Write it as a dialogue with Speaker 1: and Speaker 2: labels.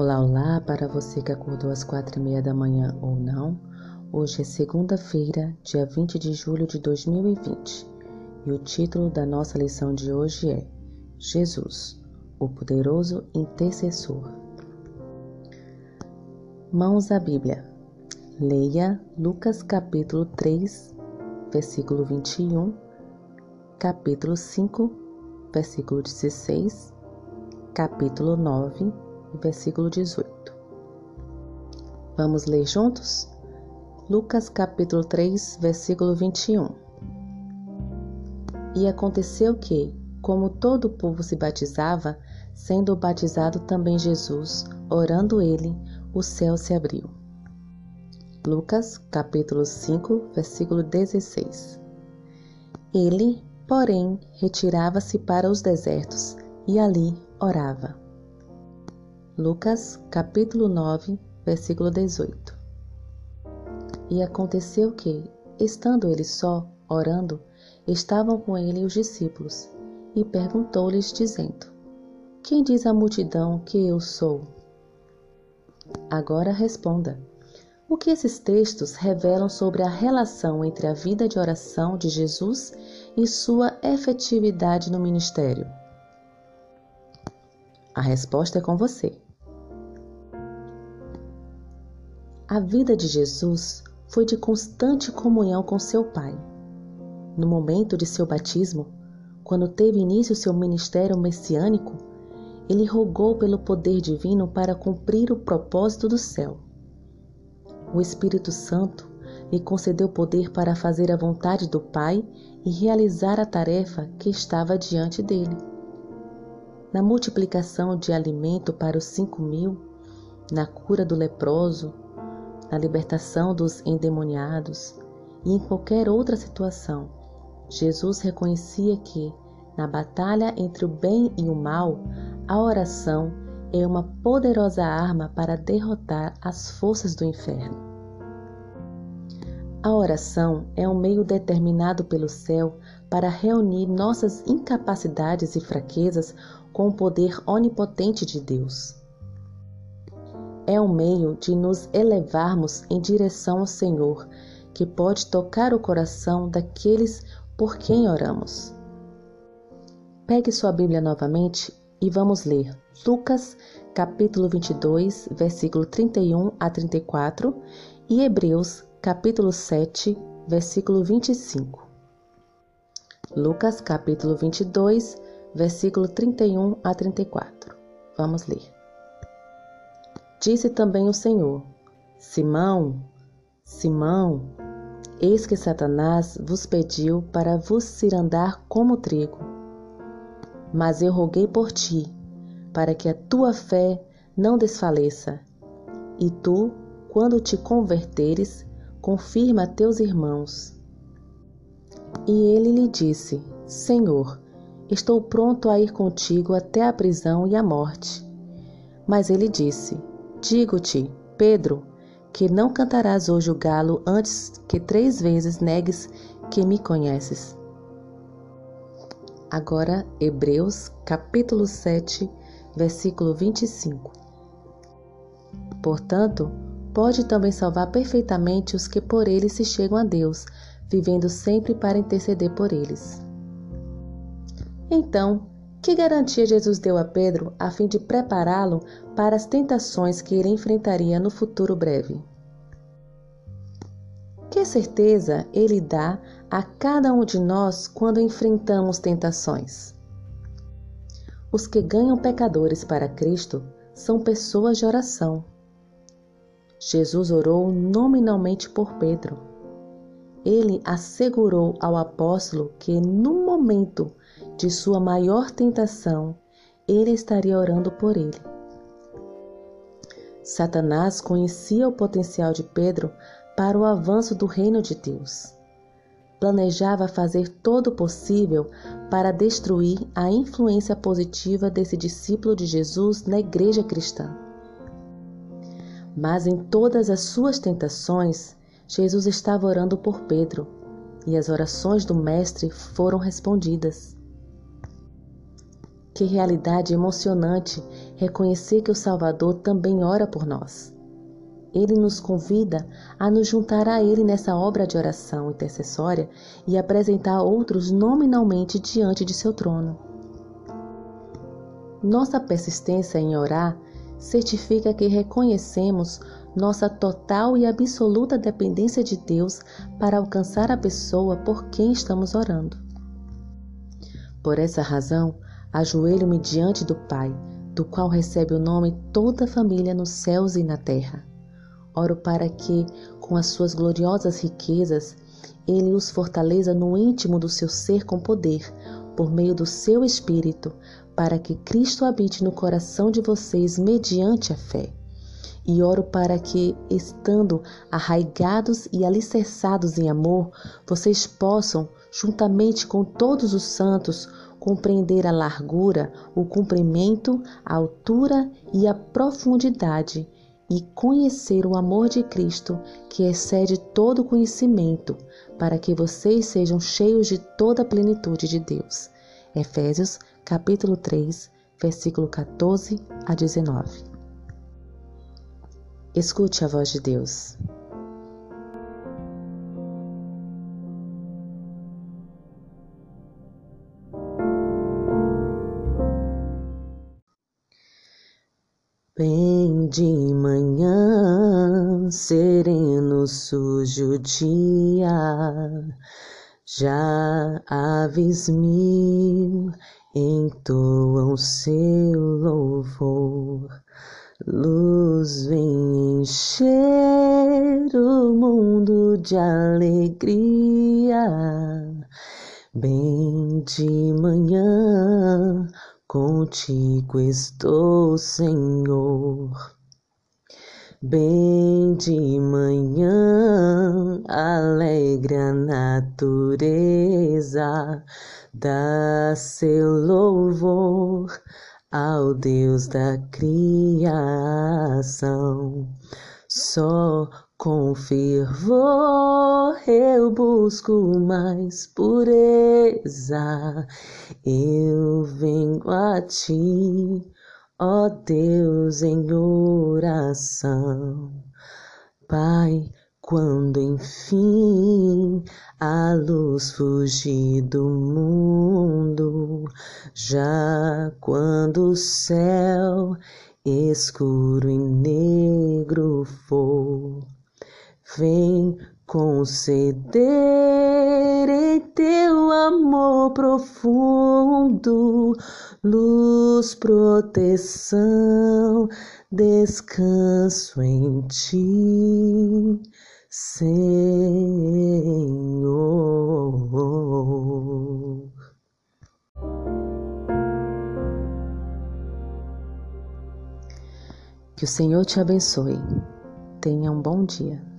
Speaker 1: Olá, olá para você que acordou às quatro e meia da manhã ou não. Hoje é segunda-feira, dia 20 de julho de 2020 e o título da nossa lição de hoje é Jesus, o poderoso intercessor. Mãos à Bíblia. Leia Lucas capítulo 3, versículo 21, capítulo 5, versículo 16, capítulo 9 versículo 18. Vamos ler juntos? Lucas capítulo 3, versículo 21. E aconteceu que, como todo o povo se batizava, sendo batizado também Jesus, orando ele, o céu se abriu. Lucas capítulo 5, versículo 16. Ele, porém, retirava-se para os desertos e ali orava. Lucas capítulo 9, versículo 18. E aconteceu que, estando ele só, orando, estavam com ele os discípulos, e perguntou-lhes, dizendo: Quem diz a multidão que eu sou? Agora responda. O que esses textos revelam sobre a relação entre a vida de oração de Jesus e sua efetividade no ministério? A resposta é com você. A vida de Jesus foi de constante comunhão com seu Pai. No momento de seu batismo, quando teve início seu ministério messiânico, ele rogou pelo poder divino para cumprir o propósito do céu. O Espírito Santo lhe concedeu poder para fazer a vontade do Pai e realizar a tarefa que estava diante dele. Na multiplicação de alimento para os cinco mil, na cura do leproso, na libertação dos endemoniados e em qualquer outra situação, Jesus reconhecia que, na batalha entre o bem e o mal, a oração é uma poderosa arma para derrotar as forças do inferno. A oração é um meio determinado pelo céu para reunir nossas incapacidades e fraquezas com o poder onipotente de Deus é um meio de nos elevarmos em direção ao Senhor, que pode tocar o coração daqueles por quem oramos. Pegue sua Bíblia novamente e vamos ler Lucas, capítulo 22, versículo 31 a 34 e Hebreus, capítulo 7, versículo 25. Lucas, capítulo 22, versículo 31 a 34. Vamos ler. Disse também o Senhor: Simão, Simão, eis que Satanás vos pediu para vos cirandar como trigo. Mas eu roguei por ti, para que a tua fé não desfaleça. E tu, quando te converteres, confirma teus irmãos. E ele lhe disse: Senhor, estou pronto a ir contigo até a prisão e a morte. Mas ele disse: Digo-te, Pedro, que não cantarás hoje o galo antes que três vezes negues que me conheces. Agora, Hebreus, capítulo 7, versículo 25. Portanto, pode também salvar perfeitamente os que por ele se chegam a Deus, vivendo sempre para interceder por eles. Então, que garantia Jesus deu a Pedro a fim de prepará-lo para as tentações que ele enfrentaria no futuro breve? Que certeza ele dá a cada um de nós quando enfrentamos tentações? Os que ganham pecadores para Cristo são pessoas de oração. Jesus orou nominalmente por Pedro. Ele assegurou ao apóstolo que, no momento de sua maior tentação, ele estaria orando por ele. Satanás conhecia o potencial de Pedro para o avanço do reino de Deus. Planejava fazer todo o possível para destruir a influência positiva desse discípulo de Jesus na igreja cristã. Mas em todas as suas tentações, Jesus estava orando por Pedro e as orações do Mestre foram respondidas. Que realidade emocionante reconhecer que o Salvador também ora por nós. Ele nos convida a nos juntar a Ele nessa obra de oração intercessória e apresentar outros nominalmente diante de seu trono. Nossa persistência em orar certifica que reconhecemos nossa total e absoluta dependência de Deus para alcançar a pessoa por quem estamos orando. Por essa razão, ajoelho-me diante do Pai, do qual recebe o nome toda a família nos céus e na terra. Oro para que, com as suas gloriosas riquezas, Ele os fortaleça no íntimo do seu ser com poder, por meio do seu Espírito, para que Cristo habite no coração de vocês mediante a fé. E oro para que, estando arraigados e alicerçados em amor, vocês possam, juntamente com todos os santos, compreender a largura, o comprimento, a altura e a profundidade e conhecer o amor de Cristo, que excede todo conhecimento, para que vocês sejam cheios de toda a plenitude de Deus. Efésios, capítulo 3, versículo 14 a 19. Escute a voz de Deus. Bem de manhã, sereno sujo dia, já aves mil entoam seu louvor. Luz vem encher o mundo de alegria. Bem de manhã, Contigo estou, Senhor. Bem de manhã, alegre a natureza, dá seu louvor ao Deus da criação. Só com fervor eu busco mais pureza. Eu venho a ti, ó Deus, em oração. Pai, quando enfim a luz fugir do mundo, já quando o céu escuro e negro for Vem conceder em teu amor profundo luz, proteção, descanso em ti, Senhor. Que o Senhor te abençoe. Tenha um bom dia.